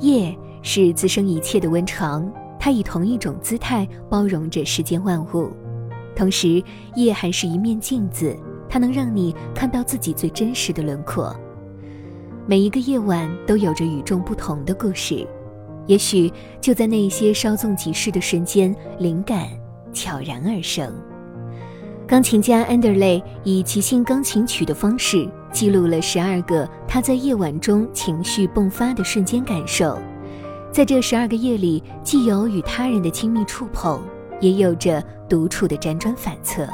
夜是滋生一切的温床，它以同一种姿态包容着世间万物。同时，夜还是一面镜子，它能让你看到自己最真实的轮廓。每一个夜晚都有着与众不同的故事，也许就在那些稍纵即逝的瞬间，灵感悄然而生。钢琴家安德雷以即兴钢琴曲的方式记录了十二个他在夜晚中情绪迸发的瞬间感受，在这十二个夜里，既有与他人的亲密触碰，也有着独处的辗转反侧。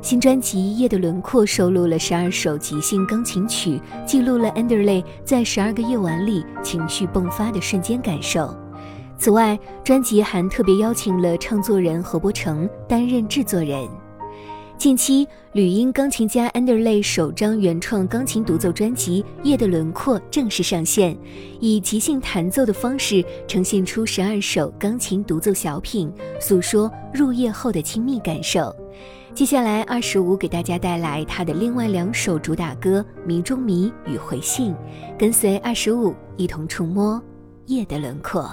新专辑《夜的轮廓》收录了十二首即兴钢琴曲，记录了安德雷在十二个夜晚里情绪迸发的瞬间感受。此外，专辑还特别邀请了唱作人何伯成担任制作人。近期，旅音钢琴家安德雷首张原创钢琴独奏专辑《夜的轮廓》正式上线，以即兴弹奏的方式呈现出十二首钢琴独奏小品，诉说入夜后的亲密感受。接下来，二十五给大家带来他的另外两首主打歌《迷中迷》与《回信》，跟随二十五一同触摸夜的轮廓。